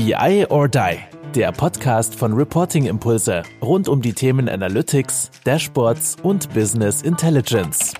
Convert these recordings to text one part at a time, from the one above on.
BI or Die, der Podcast von Reporting Impulse rund um die Themen Analytics, Dashboards und Business Intelligence.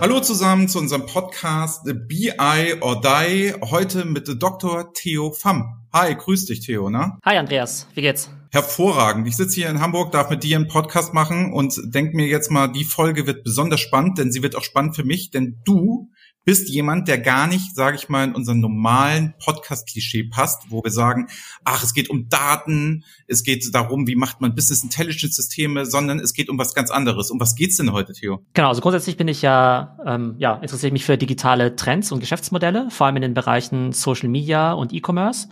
Hallo zusammen zu unserem Podcast BI or Die, heute mit Dr. Theo Pham. Hi, grüß dich Theo, ne? Hi Andreas, wie geht's? Hervorragend. Ich sitze hier in Hamburg, darf mit dir einen Podcast machen und denk mir jetzt mal, die Folge wird besonders spannend, denn sie wird auch spannend für mich, denn du bist jemand, der gar nicht, sage ich mal, in unseren normalen Podcast-Klischee passt, wo wir sagen, ach, es geht um Daten, es geht darum, wie macht man Business Intelligence Systeme, sondern es geht um was ganz anderes. Um was geht's denn heute, Theo? Genau, also grundsätzlich bin ich ja, ähm, ja, interessiere mich für digitale Trends und Geschäftsmodelle, vor allem in den Bereichen Social Media und E-Commerce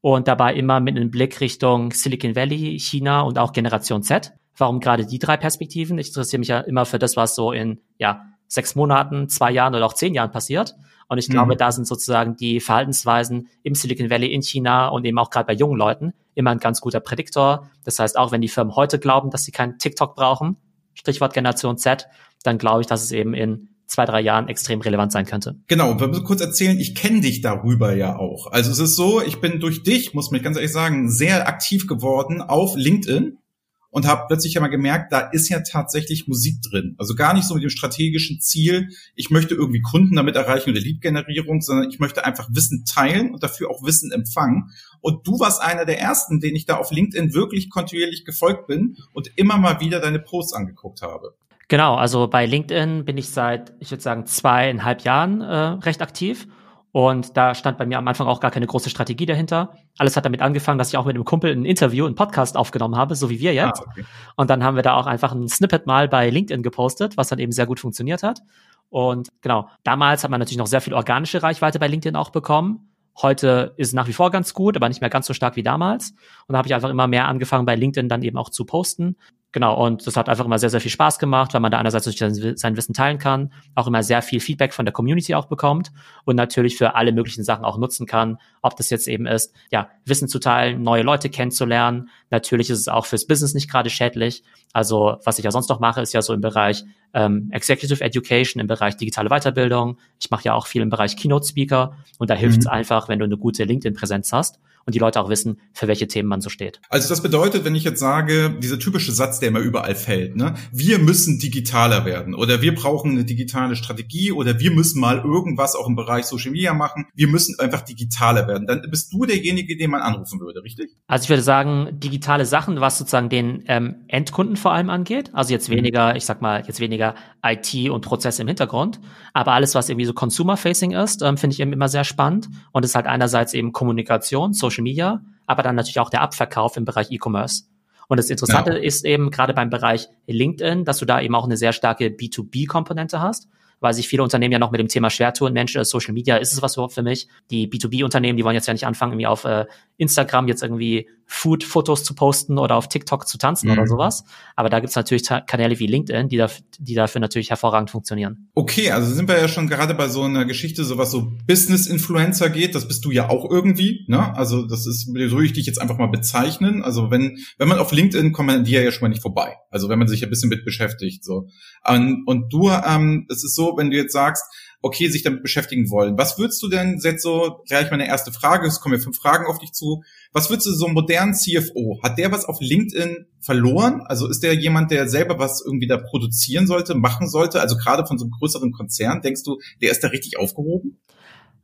und dabei immer mit einem Blick Richtung Silicon Valley, China und auch Generation Z. Warum gerade die drei Perspektiven? Ich interessiere mich ja immer für das, was so in ja, sechs Monaten, zwei Jahren oder auch zehn Jahren passiert. Und ich glaube, mhm. da sind sozusagen die Verhaltensweisen im Silicon Valley, in China und eben auch gerade bei jungen Leuten immer ein ganz guter Prädiktor. Das heißt, auch wenn die Firmen heute glauben, dass sie kein TikTok brauchen, Stichwort Generation Z, dann glaube ich, dass es eben in zwei, drei Jahren extrem relevant sein könnte. Genau, wir müssen kurz erzählen, ich kenne dich darüber ja auch. Also es ist so, ich bin durch dich, muss mich ganz ehrlich sagen, sehr aktiv geworden auf LinkedIn und habe plötzlich ja mal gemerkt, da ist ja tatsächlich Musik drin. Also gar nicht so mit dem strategischen Ziel, ich möchte irgendwie Kunden damit erreichen oder Lead-Generierung, sondern ich möchte einfach Wissen teilen und dafür auch Wissen empfangen. Und du warst einer der ersten, den ich da auf LinkedIn wirklich kontinuierlich gefolgt bin und immer mal wieder deine Posts angeguckt habe. Genau, also bei LinkedIn bin ich seit, ich würde sagen, zweieinhalb Jahren äh, recht aktiv und da stand bei mir am Anfang auch gar keine große Strategie dahinter. Alles hat damit angefangen, dass ich auch mit einem Kumpel ein Interview, einen Podcast aufgenommen habe, so wie wir jetzt. Ah, okay. Und dann haben wir da auch einfach ein Snippet mal bei LinkedIn gepostet, was dann eben sehr gut funktioniert hat. Und genau, damals hat man natürlich noch sehr viel organische Reichweite bei LinkedIn auch bekommen. Heute ist es nach wie vor ganz gut, aber nicht mehr ganz so stark wie damals. Und da habe ich einfach immer mehr angefangen, bei LinkedIn dann eben auch zu posten. Genau, und das hat einfach immer sehr, sehr viel Spaß gemacht, weil man da einerseits sein Wissen teilen kann, auch immer sehr viel Feedback von der Community auch bekommt und natürlich für alle möglichen Sachen auch nutzen kann, ob das jetzt eben ist, ja, Wissen zu teilen, neue Leute kennenzulernen. Natürlich ist es auch fürs Business nicht gerade schädlich. Also was ich ja sonst noch mache, ist ja so im Bereich ähm, Executive Education, im Bereich digitale Weiterbildung. Ich mache ja auch viel im Bereich Keynote Speaker und da hilft es mhm. einfach, wenn du eine gute LinkedIn-Präsenz hast und die Leute auch wissen, für welche Themen man so steht. Also das bedeutet, wenn ich jetzt sage, dieser typische Satz, der immer überall fällt, ne? wir müssen digitaler werden oder wir brauchen eine digitale Strategie oder wir müssen mal irgendwas auch im Bereich Social Media machen, wir müssen einfach digitaler werden, dann bist du derjenige, den man anrufen würde, richtig? Also ich würde sagen, digitale Sachen, was sozusagen den ähm, Endkunden vor allem angeht, also jetzt mhm. weniger, ich sag mal, jetzt weniger IT und Prozesse im Hintergrund, aber alles, was irgendwie so Consumer-Facing ist, ähm, finde ich eben immer sehr spannend und ist halt einerseits eben Kommunikation, Social Social Media, aber dann natürlich auch der Abverkauf im Bereich E-Commerce. Und das Interessante ja. ist eben gerade beim Bereich LinkedIn, dass du da eben auch eine sehr starke B2B-Komponente hast weil sich viele Unternehmen ja noch mit dem Thema schwer tun. Mensch, äh, Social Media ist es was überhaupt für mich? Die B2B-Unternehmen, die wollen jetzt ja nicht anfangen, irgendwie auf äh, Instagram jetzt irgendwie Food-Fotos zu posten oder auf TikTok zu tanzen mhm. oder sowas. Aber da gibt's natürlich Kanäle wie LinkedIn, die, da, die dafür natürlich hervorragend funktionieren. Okay, also sind wir ja schon gerade bei so einer Geschichte, so was so Business-Influencer geht. Das bist du ja auch irgendwie. Ne? Also das ist, so würde ich dich jetzt einfach mal bezeichnen. Also wenn, wenn man auf LinkedIn kommt man die ja schon mal nicht vorbei. Also wenn man sich ein bisschen mit beschäftigt. so Und, und du, ähm, es ist so, wenn du jetzt sagst, okay, sich damit beschäftigen wollen. Was würdest du denn jetzt so, gleich meine erste Frage, es kommen ja fünf Fragen auf dich zu. Was würdest du so einen modernen CFO? Hat der was auf LinkedIn verloren? Also ist der jemand, der selber was irgendwie da produzieren sollte, machen sollte? Also gerade von so einem größeren Konzern, denkst du, der ist da richtig aufgehoben?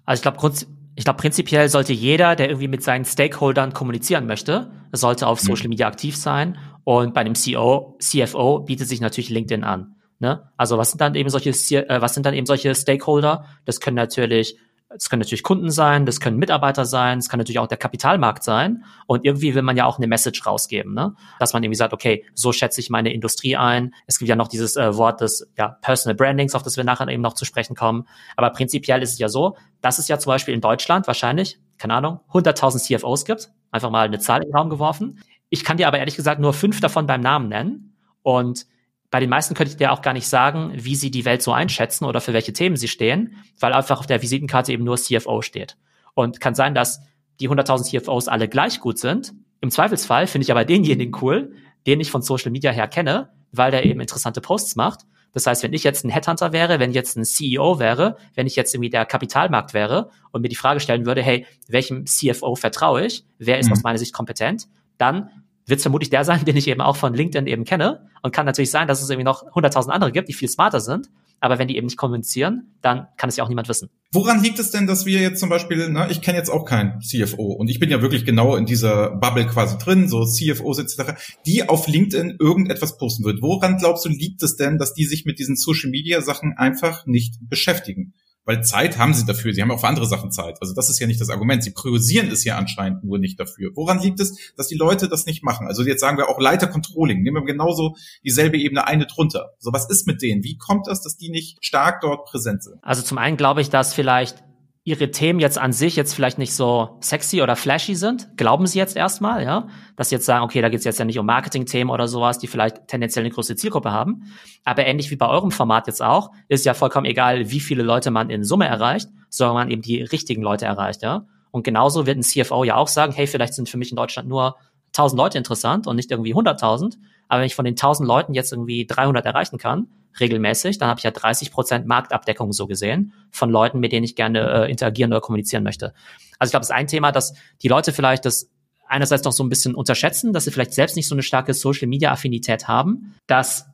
Also ich glaube, ich glaube, prinzipiell sollte jeder, der irgendwie mit seinen Stakeholdern kommunizieren möchte, sollte auf mhm. Social Media aktiv sein. Und bei einem CEO, CFO bietet sich natürlich LinkedIn an. Ne? Also was sind dann eben solche, äh, was sind dann eben solche Stakeholder? Das können natürlich das können natürlich Kunden sein, das können Mitarbeiter sein, das kann natürlich auch der Kapitalmarkt sein. Und irgendwie will man ja auch eine Message rausgeben, ne? Dass man irgendwie sagt, okay, so schätze ich meine Industrie ein. Es gibt ja noch dieses äh, Wort des ja, Personal Brandings, auf das wir nachher eben noch zu sprechen kommen. Aber prinzipiell ist es ja so, dass es ja zum Beispiel in Deutschland wahrscheinlich, keine Ahnung, 100.000 CFOs gibt. Einfach mal eine Zahl in den Raum geworfen. Ich kann dir aber ehrlich gesagt nur fünf davon beim Namen nennen. Und bei den meisten könnte ich dir auch gar nicht sagen, wie sie die Welt so einschätzen oder für welche Themen sie stehen, weil einfach auf der Visitenkarte eben nur CFO steht. Und kann sein, dass die 100.000 CFOs alle gleich gut sind. Im Zweifelsfall finde ich aber denjenigen cool, den ich von Social Media her kenne, weil der eben interessante Posts macht. Das heißt, wenn ich jetzt ein Headhunter wäre, wenn ich jetzt ein CEO wäre, wenn ich jetzt irgendwie der Kapitalmarkt wäre und mir die Frage stellen würde, hey, welchem CFO vertraue ich? Wer ist mhm. aus meiner Sicht kompetent? Dann wird vermutlich der sein, den ich eben auch von LinkedIn eben kenne. Und kann natürlich sein, dass es irgendwie noch 100.000 andere gibt, die viel smarter sind. Aber wenn die eben nicht kommunizieren, dann kann es ja auch niemand wissen. Woran liegt es denn, dass wir jetzt zum Beispiel, na, ich kenne jetzt auch keinen CFO und ich bin ja wirklich genau in dieser Bubble quasi drin, so CFOs etc., die auf LinkedIn irgendetwas posten wird. Woran glaubst du, liegt es denn, dass die sich mit diesen Social Media Sachen einfach nicht beschäftigen? Weil Zeit haben sie dafür, sie haben auch für andere Sachen Zeit. Also das ist ja nicht das Argument. Sie priorisieren es ja anscheinend nur nicht dafür. Woran liegt es, dass die Leute das nicht machen? Also jetzt sagen wir auch Leiter Controlling, nehmen wir genauso dieselbe Ebene eine drunter. So was ist mit denen? Wie kommt das, dass die nicht stark dort präsent sind? Also zum einen glaube ich, dass vielleicht ihre Themen jetzt an sich jetzt vielleicht nicht so sexy oder flashy sind, glauben sie jetzt erstmal, ja, dass sie jetzt sagen, okay, da geht's jetzt ja nicht um Marketing-Themen oder sowas, die vielleicht tendenziell eine große Zielgruppe haben. Aber ähnlich wie bei eurem Format jetzt auch, ist ja vollkommen egal, wie viele Leute man in Summe erreicht, sondern man eben die richtigen Leute erreicht, ja. Und genauso wird ein CFO ja auch sagen, hey, vielleicht sind für mich in Deutschland nur 1000 Leute interessant und nicht irgendwie 100.000. Aber wenn ich von den 1000 Leuten jetzt irgendwie 300 erreichen kann, regelmäßig, dann habe ich ja 30 Prozent Marktabdeckung so gesehen von Leuten, mit denen ich gerne äh, interagieren oder kommunizieren möchte. Also ich glaube, das ist ein Thema, dass die Leute vielleicht das einerseits noch so ein bisschen unterschätzen, dass sie vielleicht selbst nicht so eine starke Social Media Affinität haben, dass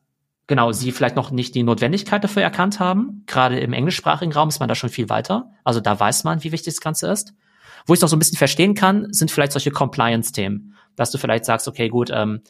genau sie vielleicht noch nicht die Notwendigkeit dafür erkannt haben. Gerade im englischsprachigen Raum ist man da schon viel weiter. Also da weiß man, wie wichtig das Ganze ist. Wo ich noch so ein bisschen verstehen kann, sind vielleicht solche Compliance-Themen, dass du vielleicht sagst, okay, gut, ähm,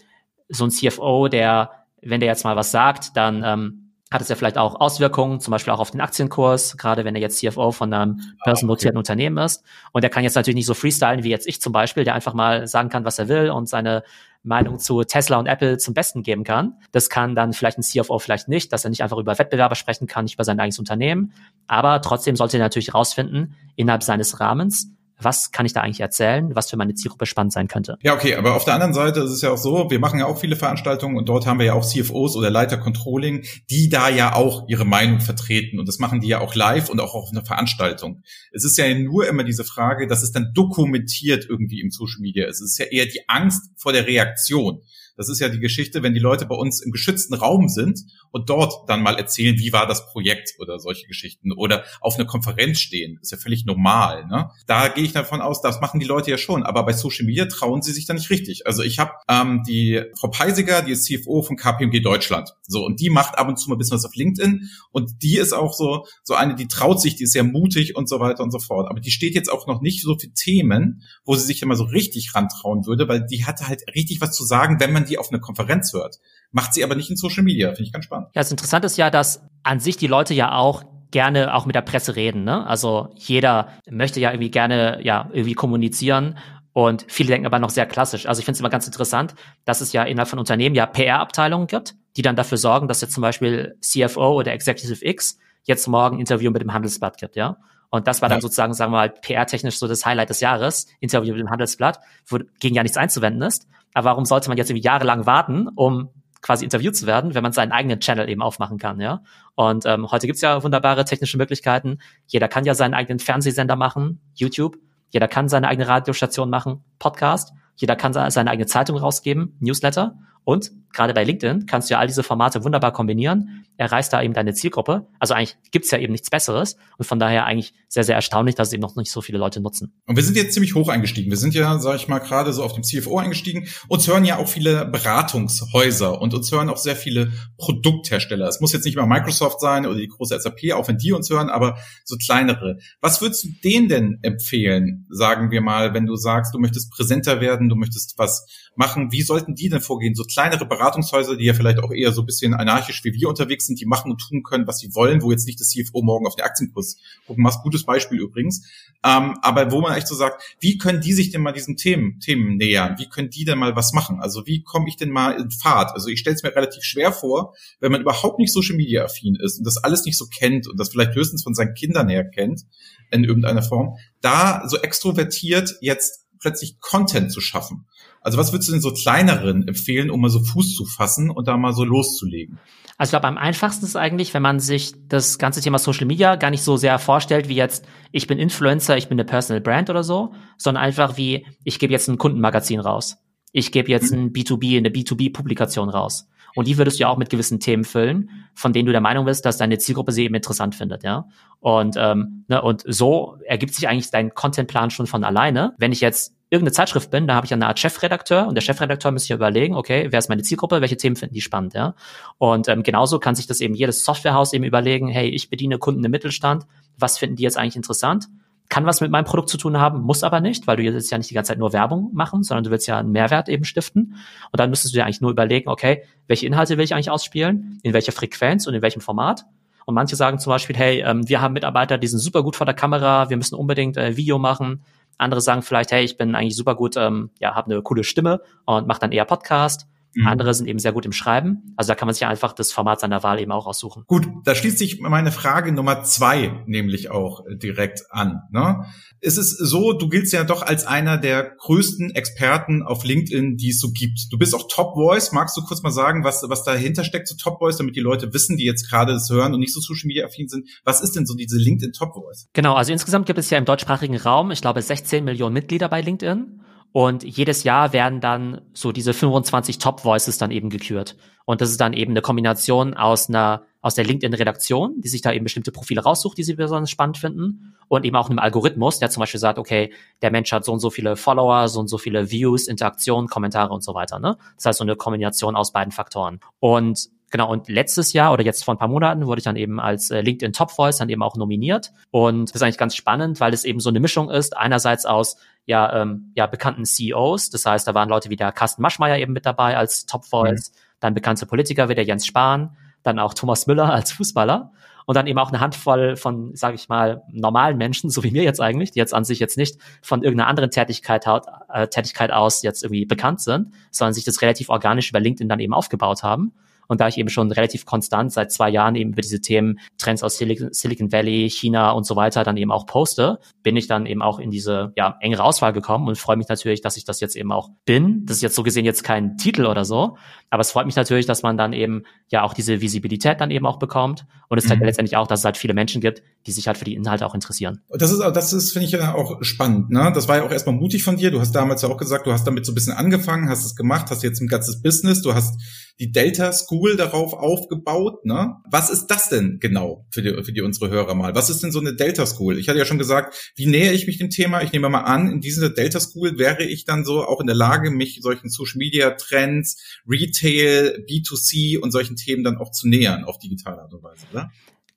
so ein CFO, der, wenn der jetzt mal was sagt, dann ähm, hat es ja vielleicht auch Auswirkungen, zum Beispiel auch auf den Aktienkurs, gerade wenn er jetzt CFO von einem ah, börsennotierten okay. Unternehmen ist. Und er kann jetzt natürlich nicht so freestylen wie jetzt ich zum Beispiel, der einfach mal sagen kann, was er will und seine Meinung zu Tesla und Apple zum Besten geben kann. Das kann dann vielleicht ein CFO vielleicht nicht, dass er nicht einfach über Wettbewerber sprechen kann, nicht über sein eigenes Unternehmen. Aber trotzdem sollte er natürlich rausfinden, innerhalb seines Rahmens, was kann ich da eigentlich erzählen, was für meine Zielgruppe spannend sein könnte. Ja, okay, aber auf der anderen Seite ist es ja auch so, wir machen ja auch viele Veranstaltungen und dort haben wir ja auch CFOs oder Leiter Controlling, die da ja auch ihre Meinung vertreten und das machen die ja auch live und auch auf einer Veranstaltung. Es ist ja nur immer diese Frage, dass es dann dokumentiert irgendwie im Social Media ist. Es ist ja eher die Angst vor der Reaktion. Das ist ja die Geschichte, wenn die Leute bei uns im geschützten Raum sind und dort dann mal erzählen, wie war das Projekt oder solche Geschichten oder auf einer Konferenz stehen, ist ja völlig normal. Ne? Da gehe ich davon aus, das machen die Leute ja schon, aber bei Social Media trauen sie sich da nicht richtig. Also ich habe ähm, die Frau Peisiger, die ist CFO von KPMG Deutschland, so und die macht ab und zu mal ein bisschen was auf LinkedIn und die ist auch so so eine, die traut sich, die ist sehr mutig und so weiter und so fort. Aber die steht jetzt auch noch nicht so für Themen, wo sie sich immer so richtig rantrauen würde, weil die hatte halt richtig was zu sagen, wenn man die auf einer Konferenz hört. Macht sie aber nicht in Social Media, finde ich ganz spannend. Ja, das Interessante ist ja, dass an sich die Leute ja auch gerne auch mit der Presse reden. Ne? Also jeder möchte ja irgendwie gerne ja irgendwie kommunizieren und viele denken aber noch sehr klassisch. Also ich finde es immer ganz interessant, dass es ja innerhalb von Unternehmen ja PR-Abteilungen gibt, die dann dafür sorgen, dass jetzt zum Beispiel CFO oder Executive X jetzt morgen ein Interview mit dem Handelsblatt gibt, ja. Und das war dann ja. sozusagen, sagen wir mal, PR-technisch so das Highlight des Jahres, Interview mit dem Handelsblatt, wo gegen ja nichts einzuwenden ist. Aber warum sollte man jetzt irgendwie jahrelang warten, um quasi interviewt zu werden, wenn man seinen eigenen Channel eben aufmachen kann, ja. Und ähm, heute gibt's ja wunderbare technische Möglichkeiten. Jeder kann ja seinen eigenen Fernsehsender machen, YouTube. Jeder kann seine eigene Radiostation machen, Podcast. Jeder kann seine eigene Zeitung rausgeben, Newsletter. Und gerade bei LinkedIn kannst du ja all diese Formate wunderbar kombinieren, erreichst da eben deine Zielgruppe. Also eigentlich gibt's ja eben nichts Besseres und von daher eigentlich sehr, sehr erstaunlich, dass es eben noch nicht so viele Leute nutzen. Und wir sind jetzt ziemlich hoch eingestiegen. Wir sind ja, sag ich mal, gerade so auf dem CFO eingestiegen. Uns hören ja auch viele Beratungshäuser und uns hören auch sehr viele Produkthersteller. Es muss jetzt nicht immer Microsoft sein oder die große SAP, auch wenn die uns hören, aber so kleinere. Was würdest du denen denn empfehlen, sagen wir mal, wenn du sagst, du möchtest präsenter werden, du möchtest was machen, wie sollten die denn vorgehen? So kleinere Beratungshäuser, die ja vielleicht auch eher so ein bisschen anarchisch wie wir unterwegs sind, die machen und tun können, was sie wollen, wo jetzt nicht das CFO morgen auf den Aktienkurs gucken muss. Gutes Beispiel übrigens. Ähm, aber wo man echt so sagt, wie können die sich denn mal diesen Themen, Themen nähern? Wie können die denn mal was machen? Also wie komme ich denn mal in Fahrt? Also ich stelle es mir relativ schwer vor, wenn man überhaupt nicht Social Media affin ist und das alles nicht so kennt und das vielleicht höchstens von seinen Kindern her kennt in irgendeiner Form, da so extrovertiert jetzt plötzlich Content zu schaffen. Also was würdest du denn so kleineren empfehlen, um mal so Fuß zu fassen und da mal so loszulegen? Also ich glaube, am einfachsten ist eigentlich, wenn man sich das ganze Thema Social Media gar nicht so sehr vorstellt, wie jetzt, ich bin Influencer, ich bin eine Personal Brand oder so, sondern einfach wie, ich gebe jetzt ein Kundenmagazin raus. Ich gebe jetzt mhm. ein B2B, eine B2B-Publikation raus. Und die würdest du ja auch mit gewissen Themen füllen, von denen du der Meinung bist, dass deine Zielgruppe sie eben interessant findet, ja. Und, ähm, ne, und so ergibt sich eigentlich dein Contentplan schon von alleine. Wenn ich jetzt irgendeine Zeitschrift bin, da habe ich eine Art Chefredakteur und der Chefredakteur müsste sich überlegen, okay, wer ist meine Zielgruppe, welche Themen finden die spannend, ja. Und ähm, genauso kann sich das eben jedes Softwarehaus eben überlegen, hey, ich bediene Kunden im Mittelstand, was finden die jetzt eigentlich interessant? Kann was mit meinem Produkt zu tun haben, muss aber nicht, weil du jetzt ja nicht die ganze Zeit nur Werbung machen, sondern du willst ja einen Mehrwert eben stiften. Und dann müsstest du dir eigentlich nur überlegen, okay, welche Inhalte will ich eigentlich ausspielen, in welcher Frequenz und in welchem Format. Und manche sagen zum Beispiel, hey, ähm, wir haben Mitarbeiter, die sind super gut vor der Kamera, wir müssen unbedingt äh, Video machen. Andere sagen vielleicht, hey, ich bin eigentlich super gut, ähm, ja, habe eine coole Stimme und mache dann eher Podcast. Mhm. Andere sind eben sehr gut im Schreiben. Also da kann man sich einfach das Format seiner Wahl eben auch aussuchen. Gut, da schließt sich meine Frage Nummer zwei nämlich auch direkt an. Ne? Es ist so, du giltst ja doch als einer der größten Experten auf LinkedIn, die es so gibt. Du bist auch Top Voice. Magst du kurz mal sagen, was, was dahinter steckt zu Top Voice, damit die Leute wissen, die jetzt gerade das hören und nicht so Social Media affin sind? Was ist denn so diese LinkedIn Top Voice? Genau, also insgesamt gibt es ja im deutschsprachigen Raum, ich glaube, 16 Millionen Mitglieder bei LinkedIn. Und jedes Jahr werden dann so diese 25 Top Voices dann eben gekürt. Und das ist dann eben eine Kombination aus einer, aus der LinkedIn-Redaktion, die sich da eben bestimmte Profile raussucht, die sie besonders spannend finden. Und eben auch einem Algorithmus, der zum Beispiel sagt, okay, der Mensch hat so und so viele Follower, so und so viele Views, Interaktionen, Kommentare und so weiter. Ne? Das heißt so eine Kombination aus beiden Faktoren. Und Genau, und letztes Jahr oder jetzt vor ein paar Monaten wurde ich dann eben als äh, LinkedIn Top Voice dann eben auch nominiert. Und das ist eigentlich ganz spannend, weil es eben so eine Mischung ist, einerseits aus ja, ähm, ja bekannten CEOs, das heißt, da waren Leute wie der Carsten Maschmeyer eben mit dabei als Top Voice, mhm. dann bekannte Politiker wie der Jens Spahn, dann auch Thomas Müller als Fußballer und dann eben auch eine Handvoll von, sage ich mal, normalen Menschen, so wie mir jetzt eigentlich, die jetzt an sich jetzt nicht von irgendeiner anderen Tätigkeit, äh, Tätigkeit aus jetzt irgendwie bekannt sind, sondern sich das relativ organisch über LinkedIn dann eben aufgebaut haben. Und da ich eben schon relativ konstant seit zwei Jahren eben über diese Themen Trends aus Silicon Valley, China und so weiter dann eben auch poste, bin ich dann eben auch in diese ja, engere Auswahl gekommen und freue mich natürlich, dass ich das jetzt eben auch bin. Das ist jetzt so gesehen jetzt kein Titel oder so, aber es freut mich natürlich, dass man dann eben ja auch diese Visibilität dann eben auch bekommt. Und es zeigt mhm. ja letztendlich auch, dass es halt viele Menschen gibt, die sich halt für die Inhalte auch interessieren. Das ist, das ist, finde ich ja auch spannend. Ne? Das war ja auch erstmal mutig von dir. Du hast damals ja auch gesagt, du hast damit so ein bisschen angefangen, hast es gemacht, hast jetzt ein ganzes Business, du hast die Delta School darauf aufgebaut. Ne? Was ist das denn genau für die, für die unsere Hörer mal? Was ist denn so eine Delta School? Ich hatte ja schon gesagt, wie nähere ich mich dem Thema? Ich nehme mal an, in dieser Delta School wäre ich dann so auch in der Lage, mich solchen Social Media Trends, Retail, B2C und solchen Themen dann auch zu nähern auf digitale Art und Weise, oder?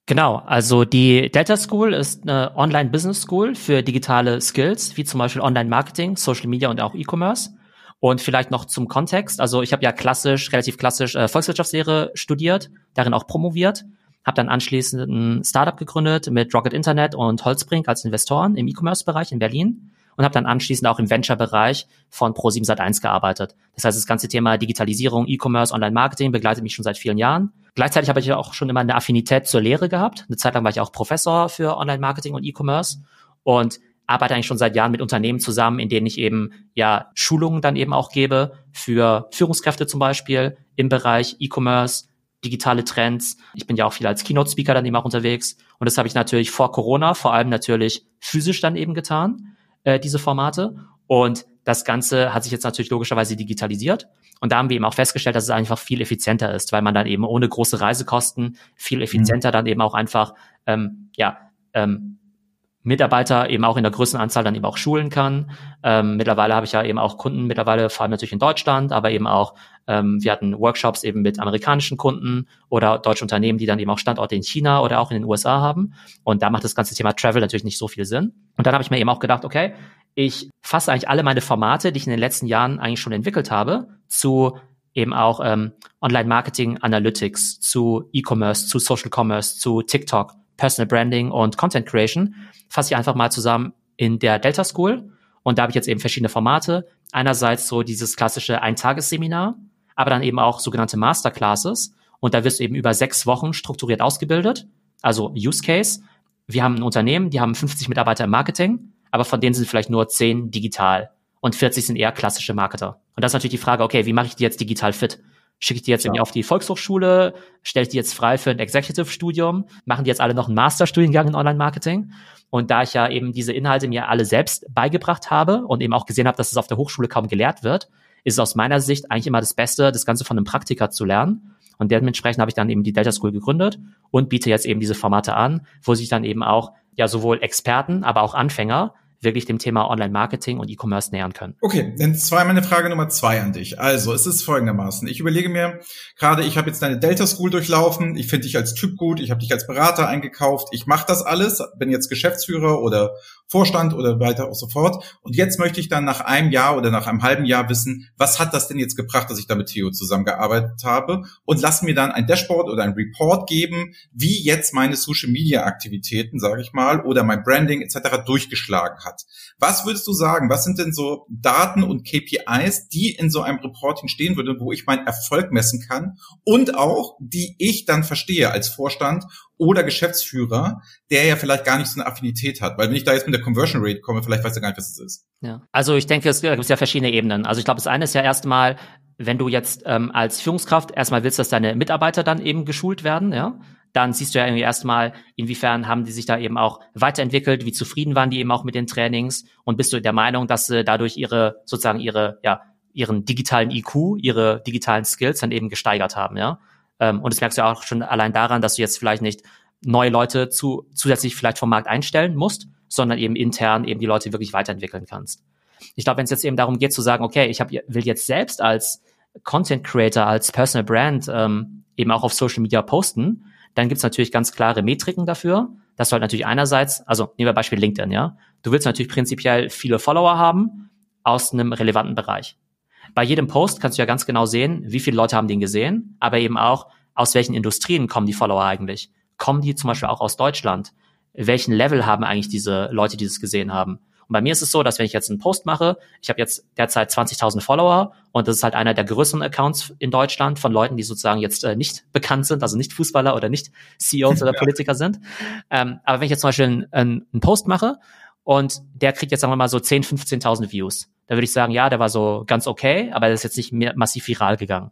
Genau, also die Delta School ist eine Online-Business School für digitale Skills, wie zum Beispiel Online-Marketing, Social Media und auch E-Commerce. Und vielleicht noch zum Kontext. Also ich habe ja klassisch, relativ klassisch äh, Volkswirtschaftslehre studiert, darin auch promoviert, habe dann anschließend ein Startup gegründet mit Rocket Internet und Holzbrink als Investoren im E-Commerce-Bereich in Berlin und habe dann anschließend auch im Venture-Bereich von Pro7 Sat1 gearbeitet. Das heißt, das ganze Thema Digitalisierung, E-Commerce, Online-Marketing begleitet mich schon seit vielen Jahren. Gleichzeitig habe ich auch schon immer eine Affinität zur Lehre gehabt. Eine Zeit lang war ich auch Professor für Online-Marketing und E-Commerce und arbeite eigentlich schon seit Jahren mit Unternehmen zusammen, in denen ich eben ja Schulungen dann eben auch gebe für Führungskräfte zum Beispiel im Bereich E-Commerce, digitale Trends. Ich bin ja auch viel als Keynote-Speaker dann eben auch unterwegs. Und das habe ich natürlich vor Corona vor allem natürlich physisch dann eben getan, äh, diese Formate. Und das Ganze hat sich jetzt natürlich logischerweise digitalisiert. Und da haben wir eben auch festgestellt, dass es einfach viel effizienter ist, weil man dann eben ohne große Reisekosten viel effizienter mhm. dann eben auch einfach ähm, ja ähm, Mitarbeiter eben auch in der größeren Anzahl dann eben auch schulen kann. Ähm, mittlerweile habe ich ja eben auch Kunden, mittlerweile vor allem natürlich in Deutschland, aber eben auch, ähm, wir hatten Workshops eben mit amerikanischen Kunden oder deutsche Unternehmen, die dann eben auch Standorte in China oder auch in den USA haben. Und da macht das ganze Thema Travel natürlich nicht so viel Sinn. Und dann habe ich mir eben auch gedacht, okay, ich fasse eigentlich alle meine Formate, die ich in den letzten Jahren eigentlich schon entwickelt habe, zu eben auch ähm, Online-Marketing, Analytics, zu E-Commerce, zu Social Commerce, zu TikTok, Personal Branding und Content Creation fasse ich einfach mal zusammen in der Delta School. Und da habe ich jetzt eben verschiedene Formate. Einerseits so dieses klassische Eintagesseminar, aber dann eben auch sogenannte Masterclasses. Und da wirst du eben über sechs Wochen strukturiert ausgebildet. Also Use Case. Wir haben ein Unternehmen, die haben 50 Mitarbeiter im Marketing, aber von denen sind vielleicht nur 10 digital und 40 sind eher klassische Marketer. Und das ist natürlich die Frage, okay, wie mache ich die jetzt digital fit? Schicke ich die jetzt ja. irgendwie auf die Volkshochschule? Stelle ich die jetzt frei für ein Executive-Studium? Machen die jetzt alle noch einen Masterstudiengang in Online-Marketing? Und da ich ja eben diese Inhalte mir alle selbst beigebracht habe und eben auch gesehen habe, dass es auf der Hochschule kaum gelehrt wird, ist es aus meiner Sicht eigentlich immer das Beste, das Ganze von einem Praktiker zu lernen. Und dementsprechend habe ich dann eben die Delta School gegründet und biete jetzt eben diese Formate an, wo sich dann eben auch ja sowohl Experten, aber auch Anfänger wirklich dem Thema Online-Marketing und E-Commerce nähern können. Okay, dann zwei meine Frage Nummer zwei an dich. Also es ist folgendermaßen. Ich überlege mir gerade, ich habe jetzt deine Delta School durchlaufen, ich finde dich als Typ gut, ich habe dich als Berater eingekauft, ich mache das alles, bin jetzt Geschäftsführer oder Vorstand oder weiter auch so fort. Und jetzt möchte ich dann nach einem Jahr oder nach einem halben Jahr wissen, was hat das denn jetzt gebracht, dass ich da mit Theo zusammengearbeitet habe? Und lass mir dann ein Dashboard oder ein Report geben, wie jetzt meine Social Media Aktivitäten, sage ich mal, oder mein Branding etc. durchgeschlagen hat. Was würdest du sagen? Was sind denn so Daten und KPIs, die in so einem Reporting stehen würden, wo ich meinen Erfolg messen kann und auch die ich dann verstehe als Vorstand oder Geschäftsführer, der ja vielleicht gar nicht so eine Affinität hat. Weil wenn ich da jetzt mit der Conversion Rate komme, vielleicht weiß er gar nicht, was es ist. Ja. Also ich denke, es gibt ja verschiedene Ebenen. Also ich glaube, das eine ist ja erstmal, wenn du jetzt ähm, als Führungskraft erstmal willst, dass deine Mitarbeiter dann eben geschult werden, ja, dann siehst du ja irgendwie erstmal, inwiefern haben die sich da eben auch weiterentwickelt, wie zufrieden waren die eben auch mit den Trainings und bist du der Meinung, dass sie dadurch ihre, sozusagen ihre, ja, ihren digitalen IQ, ihre digitalen Skills dann eben gesteigert haben, ja. Ähm, und das merkst du auch schon allein daran, dass du jetzt vielleicht nicht neue Leute zu, zusätzlich vielleicht vom Markt einstellen musst, sondern eben intern eben die Leute wirklich weiterentwickeln kannst. Ich glaube, wenn es jetzt eben darum geht zu sagen, okay, ich hab, will jetzt selbst als Content Creator, als Personal Brand ähm, eben auch auf Social Media posten, dann gibt's natürlich ganz klare Metriken dafür. Das soll natürlich einerseits, also nehmen wir Beispiel LinkedIn, ja. Du willst natürlich prinzipiell viele Follower haben aus einem relevanten Bereich. Bei jedem Post kannst du ja ganz genau sehen, wie viele Leute haben den gesehen, aber eben auch, aus welchen Industrien kommen die Follower eigentlich. Kommen die zum Beispiel auch aus Deutschland? Welchen Level haben eigentlich diese Leute, die das gesehen haben? Und bei mir ist es so, dass wenn ich jetzt einen Post mache, ich habe jetzt derzeit 20.000 Follower und das ist halt einer der größeren Accounts in Deutschland von Leuten, die sozusagen jetzt äh, nicht bekannt sind, also nicht Fußballer oder nicht CEOs oder Politiker sind. Ähm, aber wenn ich jetzt zum Beispiel einen, einen Post mache und der kriegt jetzt sagen wir mal so 10, 15.000 Views, dann würde ich sagen, ja, der war so ganz okay, aber der ist jetzt nicht mehr massiv viral gegangen.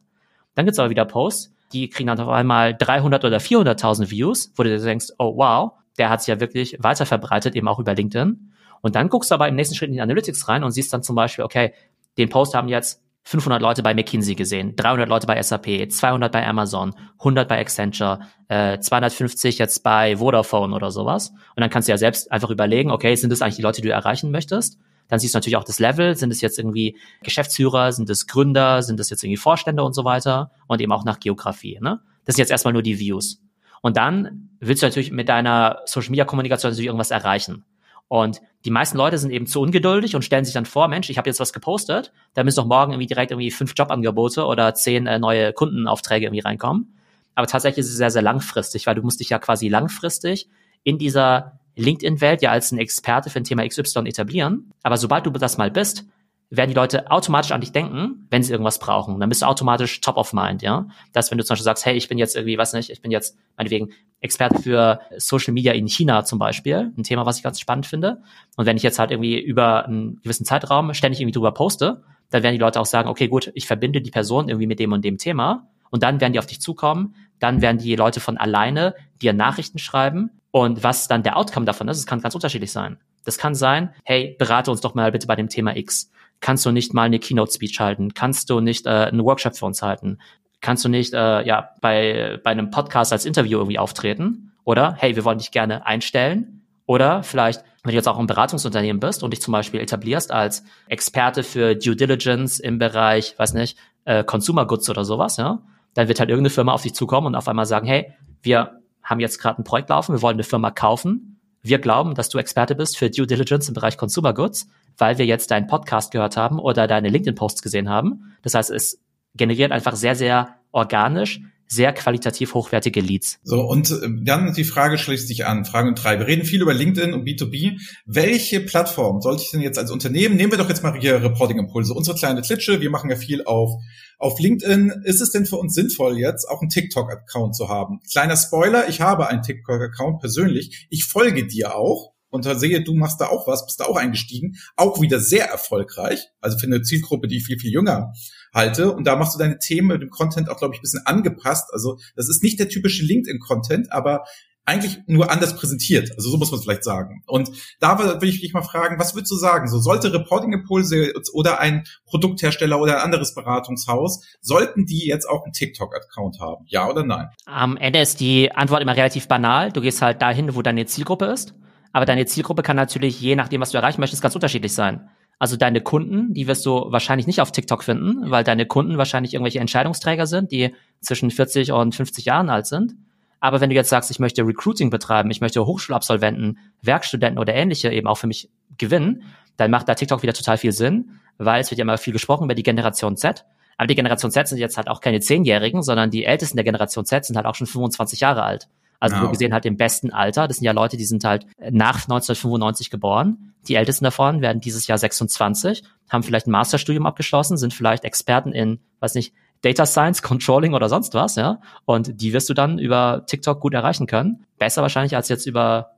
Dann gibt's aber wieder Posts, die kriegen dann auf einmal 300 oder 400.000 Views, wo du denkst, oh wow, der hat sich ja wirklich weiter verbreitet, eben auch über LinkedIn. Und dann guckst du aber im nächsten Schritt in die Analytics rein und siehst dann zum Beispiel, okay, den Post haben jetzt 500 Leute bei McKinsey gesehen, 300 Leute bei SAP, 200 bei Amazon, 100 bei Accenture, äh, 250 jetzt bei Vodafone oder sowas. Und dann kannst du ja selbst einfach überlegen, okay, sind das eigentlich die Leute, die du erreichen möchtest? Dann siehst du natürlich auch das Level. Sind es jetzt irgendwie Geschäftsführer? Sind es Gründer? Sind es jetzt irgendwie Vorstände und so weiter? Und eben auch nach Geografie. Ne? Das sind jetzt erstmal nur die Views. Und dann willst du natürlich mit deiner Social Media Kommunikation natürlich irgendwas erreichen. Und die meisten Leute sind eben zu ungeduldig und stellen sich dann vor, Mensch, ich habe jetzt was gepostet, da müssen doch morgen irgendwie direkt irgendwie fünf Jobangebote oder zehn äh, neue Kundenaufträge irgendwie reinkommen. Aber tatsächlich ist es sehr, sehr langfristig, weil du musst dich ja quasi langfristig in dieser LinkedIn-Welt ja als ein Experte für ein Thema XY etablieren. Aber sobald du das mal bist, werden die Leute automatisch an dich denken, wenn sie irgendwas brauchen. Dann bist du automatisch top of mind, ja. Dass wenn du zum Beispiel sagst, hey, ich bin jetzt irgendwie, weiß nicht, ich bin jetzt meinetwegen Experte für Social Media in China zum Beispiel, ein Thema, was ich ganz spannend finde. Und wenn ich jetzt halt irgendwie über einen gewissen Zeitraum ständig irgendwie drüber poste, dann werden die Leute auch sagen, okay, gut, ich verbinde die Person irgendwie mit dem und dem Thema. Und dann werden die auf dich zukommen. Dann werden die Leute von alleine dir Nachrichten schreiben. Und was dann der Outcome davon ist, es kann ganz unterschiedlich sein. Das kann sein, hey, berate uns doch mal bitte bei dem Thema X. Kannst du nicht mal eine Keynote-Speech halten? Kannst du nicht äh, einen Workshop für uns halten? Kannst du nicht äh, ja bei, bei einem Podcast als Interview irgendwie auftreten? Oder hey, wir wollen dich gerne einstellen. Oder vielleicht, wenn du jetzt auch ein Beratungsunternehmen bist und dich zum Beispiel etablierst als Experte für Due Diligence im Bereich, weiß nicht, äh, Consumer Goods oder sowas, ja, dann wird halt irgendeine Firma auf dich zukommen und auf einmal sagen, hey, wir haben jetzt gerade ein Projekt laufen, wir wollen eine Firma kaufen. Wir glauben, dass du Experte bist für Due Diligence im Bereich Consumer Goods weil wir jetzt deinen Podcast gehört haben oder deine LinkedIn-Posts gesehen haben. Das heißt, es generiert einfach sehr, sehr organisch sehr qualitativ hochwertige Leads. So, und äh, dann die Frage schließt sich an, Frage drei. Wir reden viel über LinkedIn und B2B. Welche Plattform sollte ich denn jetzt als Unternehmen, nehmen wir doch jetzt mal hier Reporting Impulse, unsere kleine Klitsche, wir machen ja viel auf, auf LinkedIn. Ist es denn für uns sinnvoll, jetzt auch einen TikTok-Account zu haben? Kleiner Spoiler, ich habe einen TikTok-Account persönlich. Ich folge dir auch und sehe, du machst da auch was, bist da auch eingestiegen, auch wieder sehr erfolgreich, also für eine Zielgruppe, die ich viel, viel jünger halte. Und da machst du deine Themen mit dem Content auch, glaube ich, ein bisschen angepasst. Also das ist nicht der typische LinkedIn-Content, aber eigentlich nur anders präsentiert. Also so muss man es vielleicht sagen. Und da will ich dich mal fragen, was würdest du sagen? So sollte Reporting Impulse oder ein Produkthersteller oder ein anderes Beratungshaus, sollten die jetzt auch einen TikTok-Account haben? Ja oder nein? Am Ende ist die Antwort immer relativ banal. Du gehst halt dahin, wo deine Zielgruppe ist. Aber deine Zielgruppe kann natürlich, je nachdem, was du erreichen möchtest, ganz unterschiedlich sein. Also deine Kunden, die wirst du wahrscheinlich nicht auf TikTok finden, weil deine Kunden wahrscheinlich irgendwelche Entscheidungsträger sind, die zwischen 40 und 50 Jahren alt sind. Aber wenn du jetzt sagst, ich möchte Recruiting betreiben, ich möchte Hochschulabsolventen, Werkstudenten oder ähnliche eben auch für mich gewinnen, dann macht da TikTok wieder total viel Sinn, weil es wird ja immer viel gesprochen über die Generation Z. Aber die Generation Z sind jetzt halt auch keine Zehnjährigen, sondern die Ältesten der Generation Z sind halt auch schon 25 Jahre alt. Also ja. gesehen halt im besten Alter. Das sind ja Leute, die sind halt nach 1995 geboren. Die ältesten davon werden dieses Jahr 26, haben vielleicht ein Masterstudium abgeschlossen, sind vielleicht Experten in, weiß nicht, Data Science, Controlling oder sonst was, ja. Und die wirst du dann über TikTok gut erreichen können. Besser wahrscheinlich als jetzt über,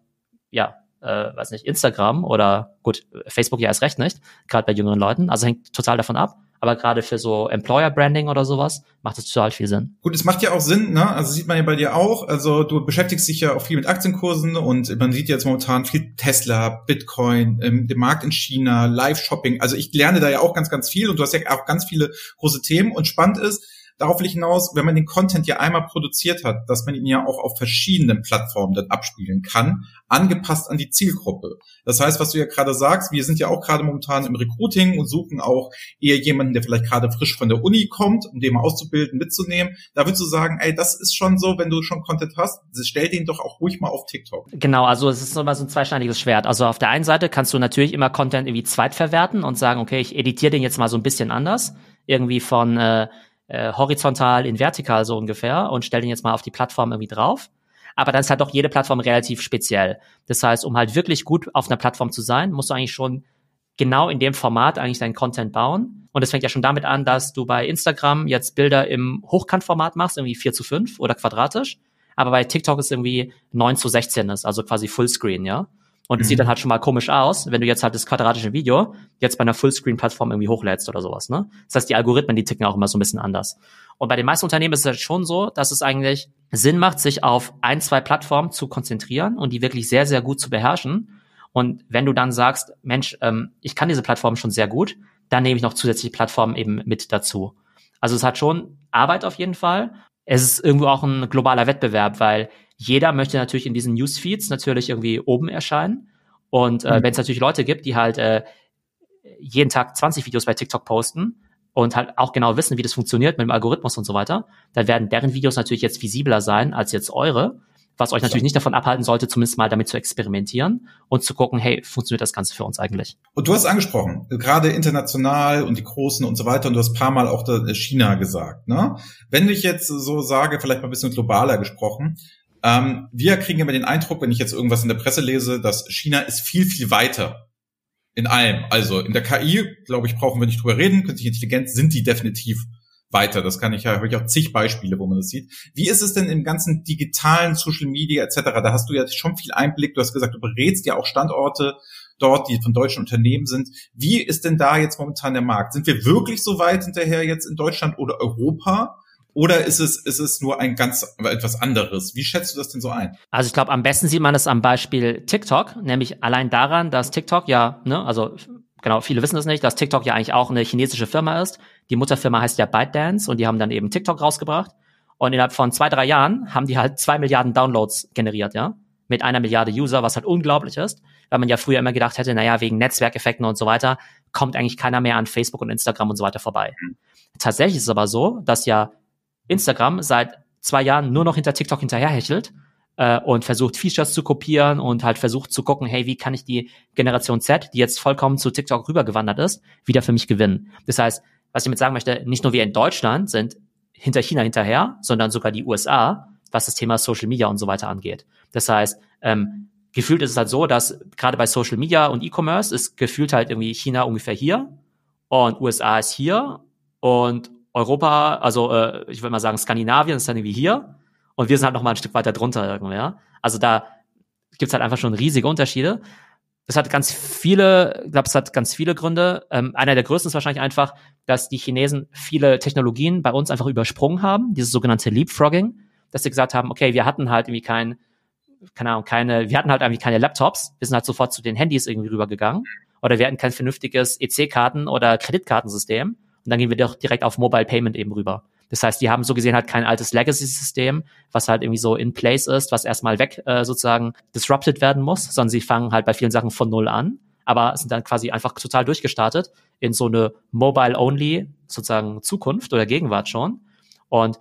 ja, äh, weiß nicht, Instagram oder gut, Facebook ja erst recht nicht, gerade bei jüngeren Leuten. Also hängt total davon ab. Aber gerade für so Employer Branding oder sowas macht es total viel Sinn. Gut, es macht ja auch Sinn, ne? Also sieht man ja bei dir auch. Also du beschäftigst dich ja auch viel mit Aktienkursen und man sieht jetzt momentan viel Tesla, Bitcoin, ähm, den Markt in China, Live-Shopping. Also ich lerne da ja auch ganz, ganz viel und du hast ja auch ganz viele große Themen. Und spannend ist, Darauf will ich hinaus, wenn man den Content ja einmal produziert hat, dass man ihn ja auch auf verschiedenen Plattformen dann abspielen kann, angepasst an die Zielgruppe. Das heißt, was du ja gerade sagst, wir sind ja auch gerade momentan im Recruiting und suchen auch eher jemanden, der vielleicht gerade frisch von der Uni kommt, um den mal auszubilden, mitzunehmen. Da würdest du sagen, ey, das ist schon so, wenn du schon Content hast, stell den doch auch ruhig mal auf TikTok. Genau, also es ist immer so ein zweischneidiges Schwert. Also auf der einen Seite kannst du natürlich immer Content irgendwie zweitverwerten und sagen, okay, ich editiere den jetzt mal so ein bisschen anders. Irgendwie von äh, äh, horizontal in vertikal so ungefähr und stell den jetzt mal auf die Plattform irgendwie drauf. Aber dann ist halt doch jede Plattform relativ speziell. Das heißt, um halt wirklich gut auf einer Plattform zu sein, musst du eigentlich schon genau in dem Format eigentlich deinen Content bauen. Und es fängt ja schon damit an, dass du bei Instagram jetzt Bilder im Hochkantformat machst, irgendwie 4 zu 5 oder quadratisch. Aber bei TikTok ist irgendwie 9 zu 16 ist, also quasi Fullscreen, ja. Und es mhm. sieht dann halt schon mal komisch aus, wenn du jetzt halt das quadratische Video jetzt bei einer Fullscreen-Plattform irgendwie hochlädst oder sowas, ne? Das heißt, die Algorithmen, die ticken auch immer so ein bisschen anders. Und bei den meisten Unternehmen ist es halt schon so, dass es eigentlich Sinn macht, sich auf ein, zwei Plattformen zu konzentrieren und die wirklich sehr, sehr gut zu beherrschen. Und wenn du dann sagst, Mensch, ähm, ich kann diese Plattform schon sehr gut, dann nehme ich noch zusätzliche Plattformen eben mit dazu. Also es hat schon Arbeit auf jeden Fall. Es ist irgendwo auch ein globaler Wettbewerb, weil jeder möchte natürlich in diesen Newsfeeds natürlich irgendwie oben erscheinen. Und äh, mhm. wenn es natürlich Leute gibt, die halt äh, jeden Tag 20 Videos bei TikTok posten und halt auch genau wissen, wie das funktioniert mit dem Algorithmus und so weiter, dann werden deren Videos natürlich jetzt visibler sein als jetzt eure, was euch natürlich nicht davon abhalten sollte, zumindest mal damit zu experimentieren und zu gucken, hey, funktioniert das Ganze für uns eigentlich? Und du hast angesprochen, gerade international und die Großen und so weiter, und du hast paar Mal auch China gesagt. Ne? Wenn ich jetzt so sage, vielleicht mal ein bisschen globaler gesprochen, ähm, wir kriegen immer den Eindruck, wenn ich jetzt irgendwas in der Presse lese, dass China ist viel, viel weiter in allem. Also in der KI, glaube ich, brauchen wir nicht drüber reden. Künstliche Intelligenz sind die definitiv weiter. Das kann ich ja, habe ich auch zig Beispiele, wo man das sieht. Wie ist es denn im ganzen digitalen Social Media etc.? Da hast du ja schon viel Einblick. Du hast gesagt, du berätst ja auch Standorte dort, die von deutschen Unternehmen sind. Wie ist denn da jetzt momentan der Markt? Sind wir wirklich so weit hinterher jetzt in Deutschland oder Europa? Oder ist es, ist es nur ein ganz etwas anderes? Wie schätzt du das denn so ein? Also ich glaube, am besten sieht man es am Beispiel TikTok, nämlich allein daran, dass TikTok ja, ne, also genau, viele wissen es nicht, dass TikTok ja eigentlich auch eine chinesische Firma ist. Die Mutterfirma heißt ja ByteDance und die haben dann eben TikTok rausgebracht. Und innerhalb von zwei, drei Jahren haben die halt zwei Milliarden Downloads generiert, ja. Mit einer Milliarde User, was halt unglaublich ist, weil man ja früher immer gedacht hätte, naja, wegen Netzwerkeffekten und so weiter, kommt eigentlich keiner mehr an Facebook und Instagram und so weiter vorbei. Mhm. Tatsächlich ist es aber so, dass ja Instagram seit zwei Jahren nur noch hinter TikTok hinterherhechelt äh, und versucht Features zu kopieren und halt versucht zu gucken, hey, wie kann ich die Generation Z, die jetzt vollkommen zu TikTok rübergewandert ist, wieder für mich gewinnen. Das heißt, was ich damit sagen möchte, nicht nur wir in Deutschland sind hinter China hinterher, sondern sogar die USA, was das Thema Social Media und so weiter angeht. Das heißt, ähm, gefühlt ist es halt so, dass gerade bei Social Media und E-Commerce ist gefühlt halt irgendwie China ungefähr hier und USA ist hier und Europa, also äh, ich würde mal sagen, Skandinavien ist dann irgendwie hier und wir sind halt noch mal ein Stück weiter drunter irgendwie, ja. Also da gibt's halt einfach schon riesige Unterschiede. Das hat ganz viele, ich glaube, es hat ganz viele Gründe. Ähm, einer der größten ist wahrscheinlich einfach, dass die Chinesen viele Technologien bei uns einfach übersprungen haben, dieses sogenannte Leapfrogging, dass sie gesagt haben, okay, wir hatten halt irgendwie kein keine Ahnung, keine, wir hatten halt irgendwie keine Laptops, wir sind halt sofort zu den Handys irgendwie rübergegangen. Oder wir hatten kein vernünftiges EC-Karten- oder Kreditkartensystem. Und dann gehen wir doch direkt auf Mobile Payment eben rüber. Das heißt, die haben so gesehen halt kein altes Legacy-System, was halt irgendwie so in place ist, was erstmal weg äh, sozusagen disrupted werden muss, sondern sie fangen halt bei vielen Sachen von null an, aber sind dann quasi einfach total durchgestartet in so eine Mobile-Only sozusagen Zukunft oder Gegenwart schon. Und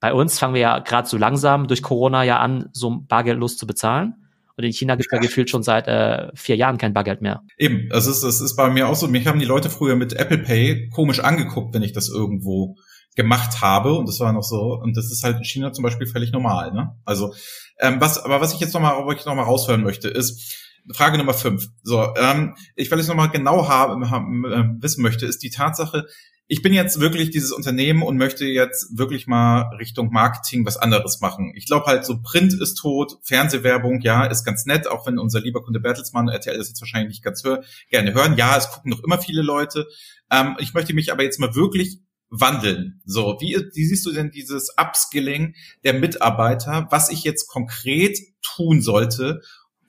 bei uns fangen wir ja gerade so langsam durch Corona ja an, so bargeldlos zu bezahlen. Und in China gibt es ja gefühlt schon seit äh, vier Jahren kein Bargeld mehr. Eben, das ist, das ist bei mir auch so. Mich haben die Leute früher mit Apple Pay komisch angeguckt, wenn ich das irgendwo gemacht habe und das war noch so und das ist halt in China zum Beispiel völlig normal. Ne? Also ähm, was, aber was ich jetzt nochmal, wo ich noch mal raushören möchte, ist Frage Nummer fünf. So, ähm, ich weil ich noch mal genau haben, haben, äh, wissen möchte, ist die Tatsache, ich bin jetzt wirklich dieses Unternehmen und möchte jetzt wirklich mal Richtung Marketing was anderes machen. Ich glaube halt, so Print ist tot, Fernsehwerbung, ja, ist ganz nett, auch wenn unser lieber Kunde Bertelsmann RTL das jetzt wahrscheinlich nicht ganz hör, gerne hören. Ja, es gucken noch immer viele Leute. Ähm, ich möchte mich aber jetzt mal wirklich wandeln. So, wie, wie siehst du denn dieses Upskilling der Mitarbeiter, was ich jetzt konkret tun sollte,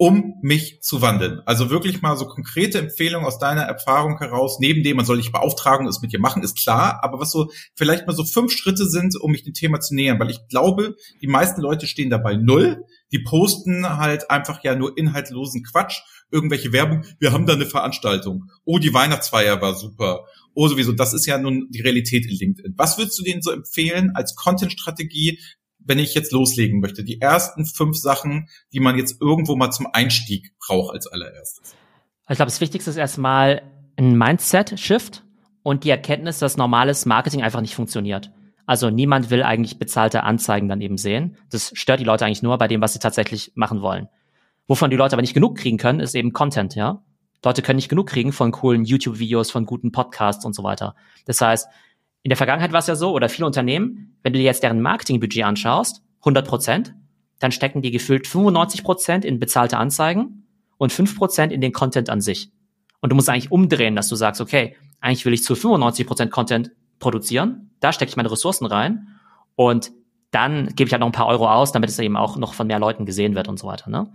um mich zu wandeln. Also wirklich mal so konkrete Empfehlungen aus deiner Erfahrung heraus, neben dem man soll dich beauftragen, es mit dir machen, ist klar, aber was so vielleicht mal so fünf Schritte sind, um mich dem Thema zu nähern, weil ich glaube, die meisten Leute stehen dabei null, die posten halt einfach ja nur inhaltlosen Quatsch, irgendwelche Werbung, wir haben da eine Veranstaltung, oh, die Weihnachtsfeier war super, oh, sowieso, das ist ja nun die Realität in LinkedIn. Was würdest du denen so empfehlen als Content-Strategie, wenn ich jetzt loslegen möchte? Die ersten fünf Sachen, die man jetzt irgendwo mal zum Einstieg braucht als allererstes. Ich glaube, das Wichtigste ist erstmal ein Mindset-Shift und die Erkenntnis, dass normales Marketing einfach nicht funktioniert. Also niemand will eigentlich bezahlte Anzeigen dann eben sehen. Das stört die Leute eigentlich nur bei dem, was sie tatsächlich machen wollen. Wovon die Leute aber nicht genug kriegen können, ist eben Content, ja. Leute können nicht genug kriegen von coolen YouTube-Videos, von guten Podcasts und so weiter. Das heißt, in der Vergangenheit war es ja so, oder viele Unternehmen, wenn du dir jetzt deren Marketingbudget anschaust, 100 Prozent, dann stecken die gefühlt 95 Prozent in bezahlte Anzeigen und 5 Prozent in den Content an sich. Und du musst eigentlich umdrehen, dass du sagst, okay, eigentlich will ich zu 95 Prozent Content produzieren, da stecke ich meine Ressourcen rein und dann gebe ich halt noch ein paar Euro aus, damit es eben auch noch von mehr Leuten gesehen wird und so weiter. Ne?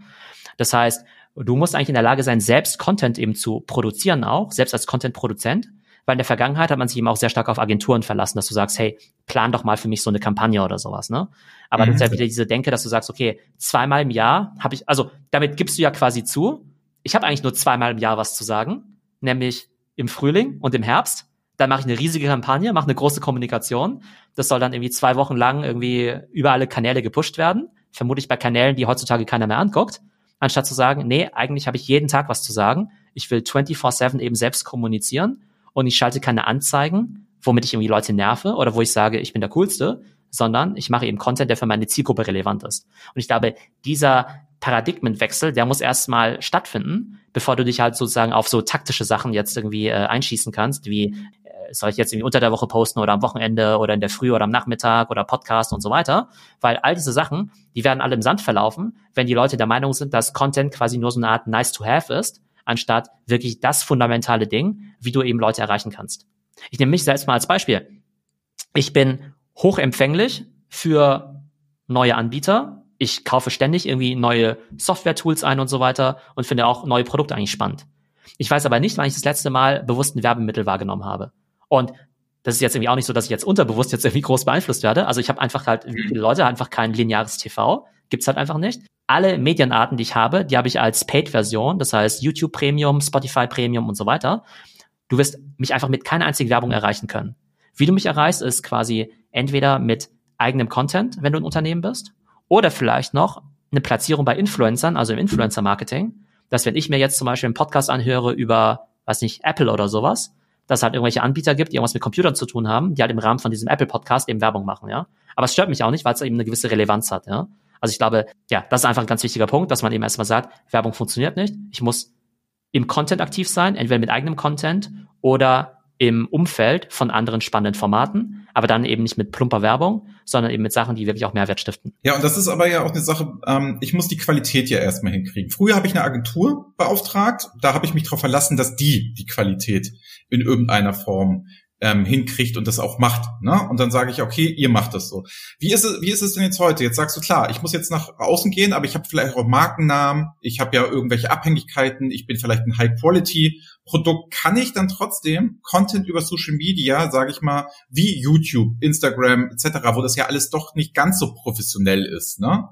Das heißt, du musst eigentlich in der Lage sein, selbst Content eben zu produzieren auch, selbst als Content-Produzent weil in der Vergangenheit hat man sich eben auch sehr stark auf Agenturen verlassen, dass du sagst, hey, plan doch mal für mich so eine Kampagne oder sowas, ne? Aber mhm. das ist ja wieder diese Denke, dass du sagst, okay, zweimal im Jahr habe ich, also damit gibst du ja quasi zu, ich habe eigentlich nur zweimal im Jahr was zu sagen, nämlich im Frühling und im Herbst. Dann mache ich eine riesige Kampagne, mache eine große Kommunikation. Das soll dann irgendwie zwei Wochen lang irgendwie über alle Kanäle gepusht werden. Vermutlich bei Kanälen, die heutzutage keiner mehr anguckt. Anstatt zu sagen, nee, eigentlich habe ich jeden Tag was zu sagen. Ich will 24-7 eben selbst kommunizieren und ich schalte keine Anzeigen, womit ich irgendwie Leute nerve oder wo ich sage, ich bin der Coolste, sondern ich mache eben Content, der für meine Zielgruppe relevant ist. Und ich glaube, dieser Paradigmenwechsel, der muss erstmal stattfinden, bevor du dich halt sozusagen auf so taktische Sachen jetzt irgendwie äh, einschießen kannst, wie äh, soll ich jetzt irgendwie unter der Woche posten oder am Wochenende oder in der Früh oder am Nachmittag oder Podcast und so weiter, weil all diese Sachen, die werden alle im Sand verlaufen, wenn die Leute der Meinung sind, dass Content quasi nur so eine Art nice to have ist anstatt wirklich das fundamentale Ding, wie du eben Leute erreichen kannst. Ich nehme mich selbst mal als Beispiel. Ich bin hochempfänglich für neue Anbieter. Ich kaufe ständig irgendwie neue Software-Tools ein und so weiter und finde auch neue Produkte eigentlich spannend. Ich weiß aber nicht, wann ich das letzte Mal bewusst ein Werbemittel wahrgenommen habe. Und das ist jetzt irgendwie auch nicht so, dass ich jetzt unterbewusst jetzt irgendwie groß beeinflusst werde. Also ich habe einfach halt, wie viele Leute, einfach kein lineares TV. Gibt's halt einfach nicht alle Medienarten, die ich habe, die habe ich als Paid-Version, das heißt YouTube Premium, Spotify Premium und so weiter. Du wirst mich einfach mit keiner einzigen Werbung erreichen können. Wie du mich erreichst, ist quasi entweder mit eigenem Content, wenn du ein Unternehmen bist, oder vielleicht noch eine Platzierung bei Influencern, also im Influencer-Marketing, dass wenn ich mir jetzt zum Beispiel einen Podcast anhöre über, weiß nicht, Apple oder sowas, dass es halt irgendwelche Anbieter gibt, die irgendwas mit Computern zu tun haben, die halt im Rahmen von diesem Apple-Podcast eben Werbung machen, ja. Aber es stört mich auch nicht, weil es eben eine gewisse Relevanz hat, ja. Also ich glaube, ja, das ist einfach ein ganz wichtiger Punkt, dass man eben erstmal sagt, Werbung funktioniert nicht. Ich muss im Content aktiv sein, entweder mit eigenem Content oder im Umfeld von anderen spannenden Formaten, aber dann eben nicht mit plumper Werbung, sondern eben mit Sachen, die wirklich auch Mehrwert stiften. Ja, und das ist aber ja auch eine Sache, ähm, ich muss die Qualität ja erstmal hinkriegen. Früher habe ich eine Agentur beauftragt, da habe ich mich darauf verlassen, dass die die Qualität in irgendeiner Form ähm, hinkriegt und das auch macht. Ne? Und dann sage ich, okay, ihr macht das so. Wie ist es, wie ist es denn jetzt heute? Jetzt sagst du, klar, ich muss jetzt nach außen gehen, aber ich habe vielleicht auch Markennamen, ich habe ja irgendwelche Abhängigkeiten, ich bin vielleicht ein High-Quality-Produkt. Kann ich dann trotzdem Content über Social Media, sage ich mal, wie YouTube, Instagram etc., wo das ja alles doch nicht ganz so professionell ist, ne?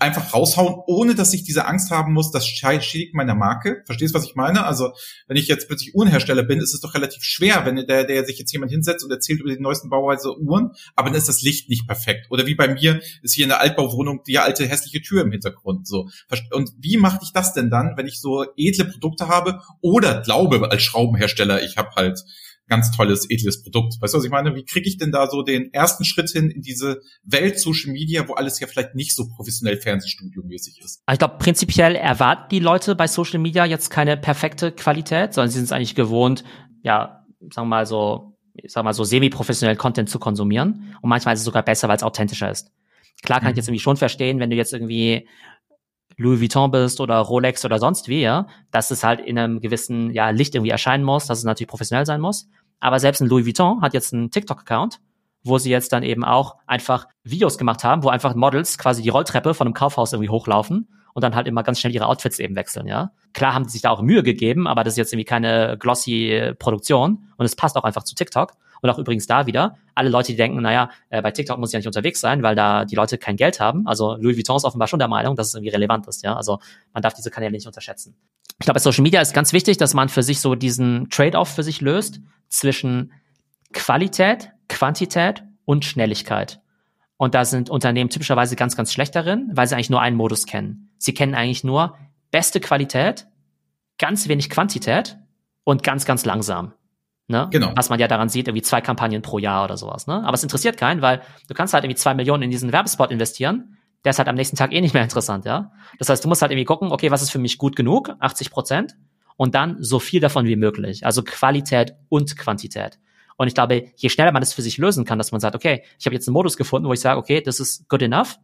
Einfach raushauen, ohne dass ich diese Angst haben muss, das schädigt meiner Marke. Verstehst du, was ich meine? Also, wenn ich jetzt plötzlich Uhrenhersteller bin, ist es doch relativ schwer, wenn der, der sich jetzt jemand hinsetzt und erzählt über die neuesten Bauweise Uhren, aber dann ist das Licht nicht perfekt. Oder wie bei mir ist hier in der Altbauwohnung die alte hässliche Tür im Hintergrund, so. Und wie mache ich das denn dann, wenn ich so edle Produkte habe oder glaube als Schraubenhersteller, ich habe halt ganz tolles, edles Produkt. Weißt du, was ich meine? Wie kriege ich denn da so den ersten Schritt hin in diese Welt Social Media, wo alles ja vielleicht nicht so professionell Fernsehstudio-mäßig ist? Ich glaube, prinzipiell erwarten die Leute bei Social Media jetzt keine perfekte Qualität, sondern sie sind es eigentlich gewohnt, ja, sagen wir mal so, ich sag mal so semi-professionell Content zu konsumieren. Und manchmal ist es sogar besser, weil es authentischer ist. Klar kann mhm. ich jetzt irgendwie schon verstehen, wenn du jetzt irgendwie Louis Vuitton bist oder Rolex oder sonst wie, ja, dass es halt in einem gewissen ja, Licht irgendwie erscheinen muss, dass es natürlich professionell sein muss. Aber selbst ein Louis Vuitton hat jetzt einen TikTok-Account, wo sie jetzt dann eben auch einfach Videos gemacht haben, wo einfach Models quasi die Rolltreppe von einem Kaufhaus irgendwie hochlaufen und dann halt immer ganz schnell ihre Outfits eben wechseln, ja. Klar haben sie sich da auch Mühe gegeben, aber das ist jetzt irgendwie keine glossy Produktion und es passt auch einfach zu TikTok. Und auch übrigens da wieder, alle Leute, die denken, naja, äh, bei TikTok muss ich ja nicht unterwegs sein, weil da die Leute kein Geld haben. Also Louis Vuitton ist offenbar schon der Meinung, dass es irgendwie relevant ist, ja. Also man darf diese Kanäle nicht unterschätzen. Ich glaube, bei Social Media ist ganz wichtig, dass man für sich so diesen Trade-off für sich löst zwischen Qualität, Quantität und Schnelligkeit. Und da sind Unternehmen typischerweise ganz, ganz schlecht darin, weil sie eigentlich nur einen Modus kennen. Sie kennen eigentlich nur beste Qualität, ganz wenig Quantität und ganz, ganz langsam. Ne? Genau. Was man ja daran sieht, irgendwie zwei Kampagnen pro Jahr oder sowas. Ne? Aber es interessiert keinen, weil du kannst halt irgendwie zwei Millionen in diesen Werbespot investieren, der ist halt am nächsten Tag eh nicht mehr interessant, ja. Das heißt, du musst halt irgendwie gucken, okay, was ist für mich gut genug, 80 Prozent, und dann so viel davon wie möglich. Also Qualität und Quantität. Und ich glaube, je schneller man es für sich lösen kann, dass man sagt, okay, ich habe jetzt einen Modus gefunden, wo ich sage, okay, das ist good enough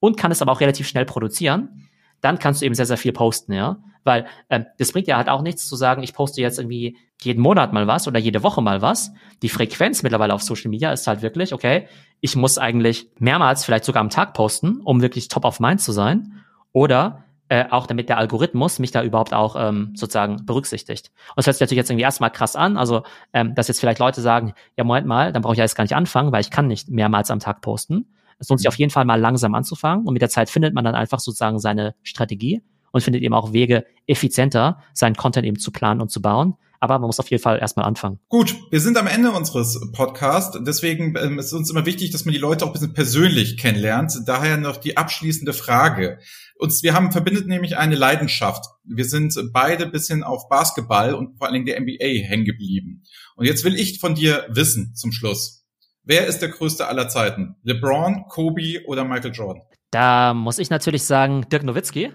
und kann es aber auch relativ schnell produzieren, dann kannst du eben sehr, sehr viel posten, ja. Weil ähm, das bringt ja halt auch nichts zu sagen, ich poste jetzt irgendwie jeden Monat mal was oder jede Woche mal was. Die Frequenz mittlerweile auf Social Media ist halt wirklich, okay, ich muss eigentlich mehrmals, vielleicht sogar am Tag posten, um wirklich top of mind zu sein. Oder äh, auch damit der Algorithmus mich da überhaupt auch ähm, sozusagen berücksichtigt. Und das hört sich natürlich jetzt irgendwie erstmal krass an, also ähm, dass jetzt vielleicht Leute sagen, ja Moment mal, dann brauche ich ja jetzt gar nicht anfangen, weil ich kann nicht mehrmals am Tag posten. Es lohnt sich auf jeden Fall mal langsam anzufangen und mit der Zeit findet man dann einfach sozusagen seine Strategie und findet eben auch Wege, effizienter seinen Content eben zu planen und zu bauen. Aber man muss auf jeden Fall erstmal anfangen. Gut, wir sind am Ende unseres Podcasts. Deswegen ähm, ist uns immer wichtig, dass man die Leute auch ein bisschen persönlich kennenlernt. Daher noch die abschließende Frage. Uns, wir haben verbindet nämlich eine Leidenschaft. Wir sind beide bisschen auf Basketball und vor allen Dingen der NBA hängen geblieben. Und jetzt will ich von dir wissen zum Schluss. Wer ist der größte aller Zeiten? LeBron, Kobe oder Michael Jordan? Da muss ich natürlich sagen Dirk Nowitzki.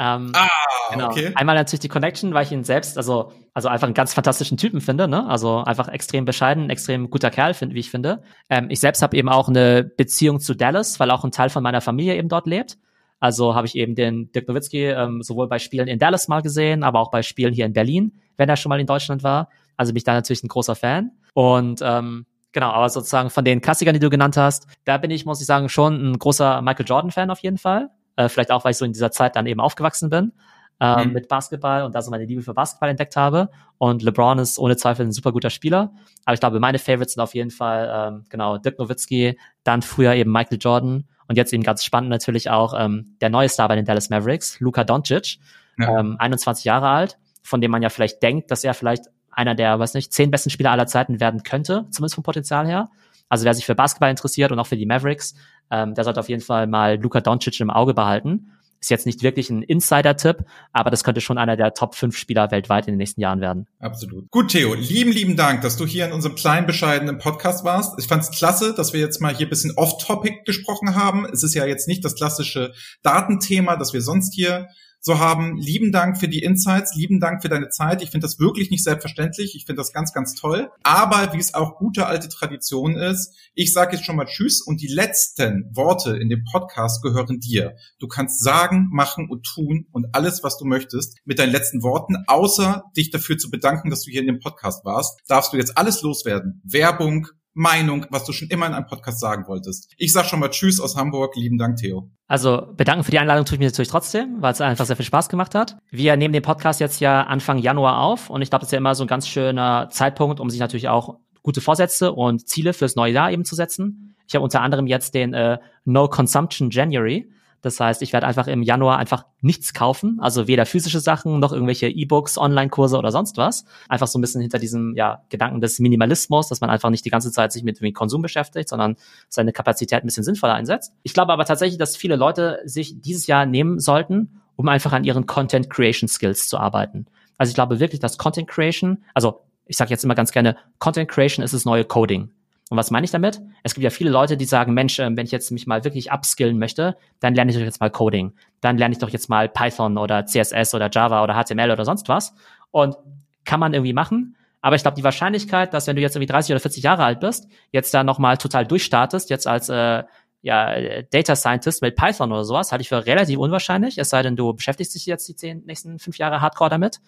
Ähm, ah, genau. okay. Einmal natürlich die Connection, weil ich ihn selbst, also, also einfach einen ganz fantastischen Typen finde, ne? Also einfach extrem bescheiden, extrem guter Kerl, find, wie ich finde. Ähm, ich selbst habe eben auch eine Beziehung zu Dallas, weil auch ein Teil von meiner Familie eben dort lebt. Also habe ich eben den Dirk Nowitzki ähm, sowohl bei Spielen in Dallas mal gesehen, aber auch bei Spielen hier in Berlin, wenn er schon mal in Deutschland war. Also bin ich da natürlich ein großer Fan. Und ähm, genau, aber sozusagen von den Klassikern, die du genannt hast, da bin ich, muss ich sagen, schon ein großer Michael Jordan-Fan auf jeden Fall. Äh, vielleicht auch, weil ich so in dieser Zeit dann eben aufgewachsen bin äh, mhm. mit Basketball und da so meine Liebe für Basketball entdeckt habe. Und LeBron ist ohne Zweifel ein super guter Spieler. Aber ich glaube, meine Favorites sind auf jeden Fall, ähm, genau, Dirk Nowitzki, dann früher eben Michael Jordan und jetzt eben ganz spannend natürlich auch ähm, der neue Star bei den Dallas Mavericks, Luka Doncic, ja. ähm, 21 Jahre alt, von dem man ja vielleicht denkt, dass er vielleicht einer der, weiß nicht, zehn besten Spieler aller Zeiten werden könnte, zumindest vom Potenzial her. Also wer sich für Basketball interessiert und auch für die Mavericks, ähm, der sollte auf jeden Fall mal Luka Doncic im Auge behalten. Ist jetzt nicht wirklich ein Insider-Tipp, aber das könnte schon einer der Top 5 Spieler weltweit in den nächsten Jahren werden. Absolut. Gut, Theo, lieben, lieben Dank, dass du hier in unserem kleinen, bescheidenen Podcast warst. Ich fand es klasse, dass wir jetzt mal hier bisschen off-topic gesprochen haben. Es ist ja jetzt nicht das klassische Datenthema, das wir sonst hier so haben. Lieben Dank für die Insights, lieben Dank für deine Zeit. Ich finde das wirklich nicht selbstverständlich. Ich finde das ganz, ganz toll. Aber wie es auch gute alte Tradition ist, ich sage jetzt schon mal Tschüss und die letzten Worte in dem Podcast gehören dir. Du kannst sagen, machen und tun und alles, was du möchtest mit deinen letzten Worten, außer dich dafür zu bedanken, dass du hier in dem Podcast warst, darfst du jetzt alles loswerden. Werbung, Meinung, was du schon immer in einem Podcast sagen wolltest. Ich sag schon mal Tschüss aus Hamburg. Lieben Dank, Theo. Also bedanken für die Einladung tue ich mir natürlich trotzdem, weil es einfach sehr viel Spaß gemacht hat. Wir nehmen den Podcast jetzt ja Anfang Januar auf und ich glaube, das ist ja immer so ein ganz schöner Zeitpunkt, um sich natürlich auch gute Vorsätze und Ziele fürs neue Jahr eben zu setzen. Ich habe unter anderem jetzt den äh, No Consumption January. Das heißt, ich werde einfach im Januar einfach nichts kaufen, also weder physische Sachen noch irgendwelche E-Books, Online-Kurse oder sonst was. Einfach so ein bisschen hinter diesem ja, Gedanken des Minimalismus, dass man einfach nicht die ganze Zeit sich mit dem Konsum beschäftigt, sondern seine Kapazität ein bisschen sinnvoller einsetzt. Ich glaube aber tatsächlich, dass viele Leute sich dieses Jahr nehmen sollten, um einfach an ihren Content Creation Skills zu arbeiten. Also ich glaube wirklich, dass Content Creation, also ich sage jetzt immer ganz gerne, Content Creation ist das neue Coding. Und was meine ich damit? Es gibt ja viele Leute, die sagen, Mensch, ähm, wenn ich jetzt mich mal wirklich upskillen möchte, dann lerne ich doch jetzt mal Coding. Dann lerne ich doch jetzt mal Python oder CSS oder Java oder HTML oder sonst was. Und kann man irgendwie machen. Aber ich glaube, die Wahrscheinlichkeit, dass wenn du jetzt irgendwie 30 oder 40 Jahre alt bist, jetzt da nochmal total durchstartest, jetzt als äh, ja, Data Scientist mit Python oder sowas, halte ich für relativ unwahrscheinlich, es sei denn, du beschäftigst dich jetzt die zehn, nächsten fünf Jahre hardcore damit.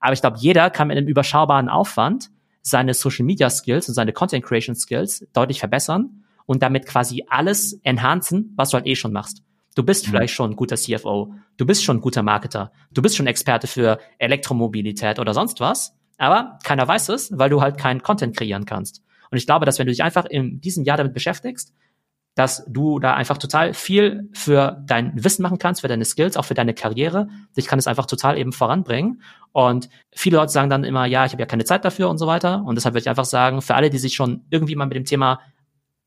Aber ich glaube, jeder kann mit einem überschaubaren Aufwand seine Social Media Skills und seine Content Creation Skills deutlich verbessern und damit quasi alles enhancen, was du halt eh schon machst. Du bist mhm. vielleicht schon ein guter CFO, du bist schon ein guter Marketer, du bist schon Experte für Elektromobilität oder sonst was, aber keiner weiß es, weil du halt keinen Content kreieren kannst. Und ich glaube, dass wenn du dich einfach in diesem Jahr damit beschäftigst, dass du da einfach total viel für dein Wissen machen kannst, für deine Skills, auch für deine Karriere. Dich kann es einfach total eben voranbringen. Und viele Leute sagen dann immer, ja, ich habe ja keine Zeit dafür und so weiter. Und deshalb würde ich einfach sagen, für alle, die sich schon irgendwie mal mit dem Thema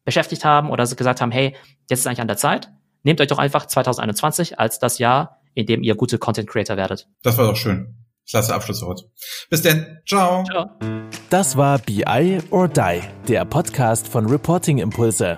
beschäftigt haben oder gesagt haben, hey, jetzt ist eigentlich an der Zeit, nehmt euch doch einfach 2021 als das Jahr, in dem ihr gute Content Creator werdet. Das war doch schön. Klasse Abschlusswort. Bis denn. Ciao. Ciao. Das war BI or Die, der Podcast von Reporting Impulse.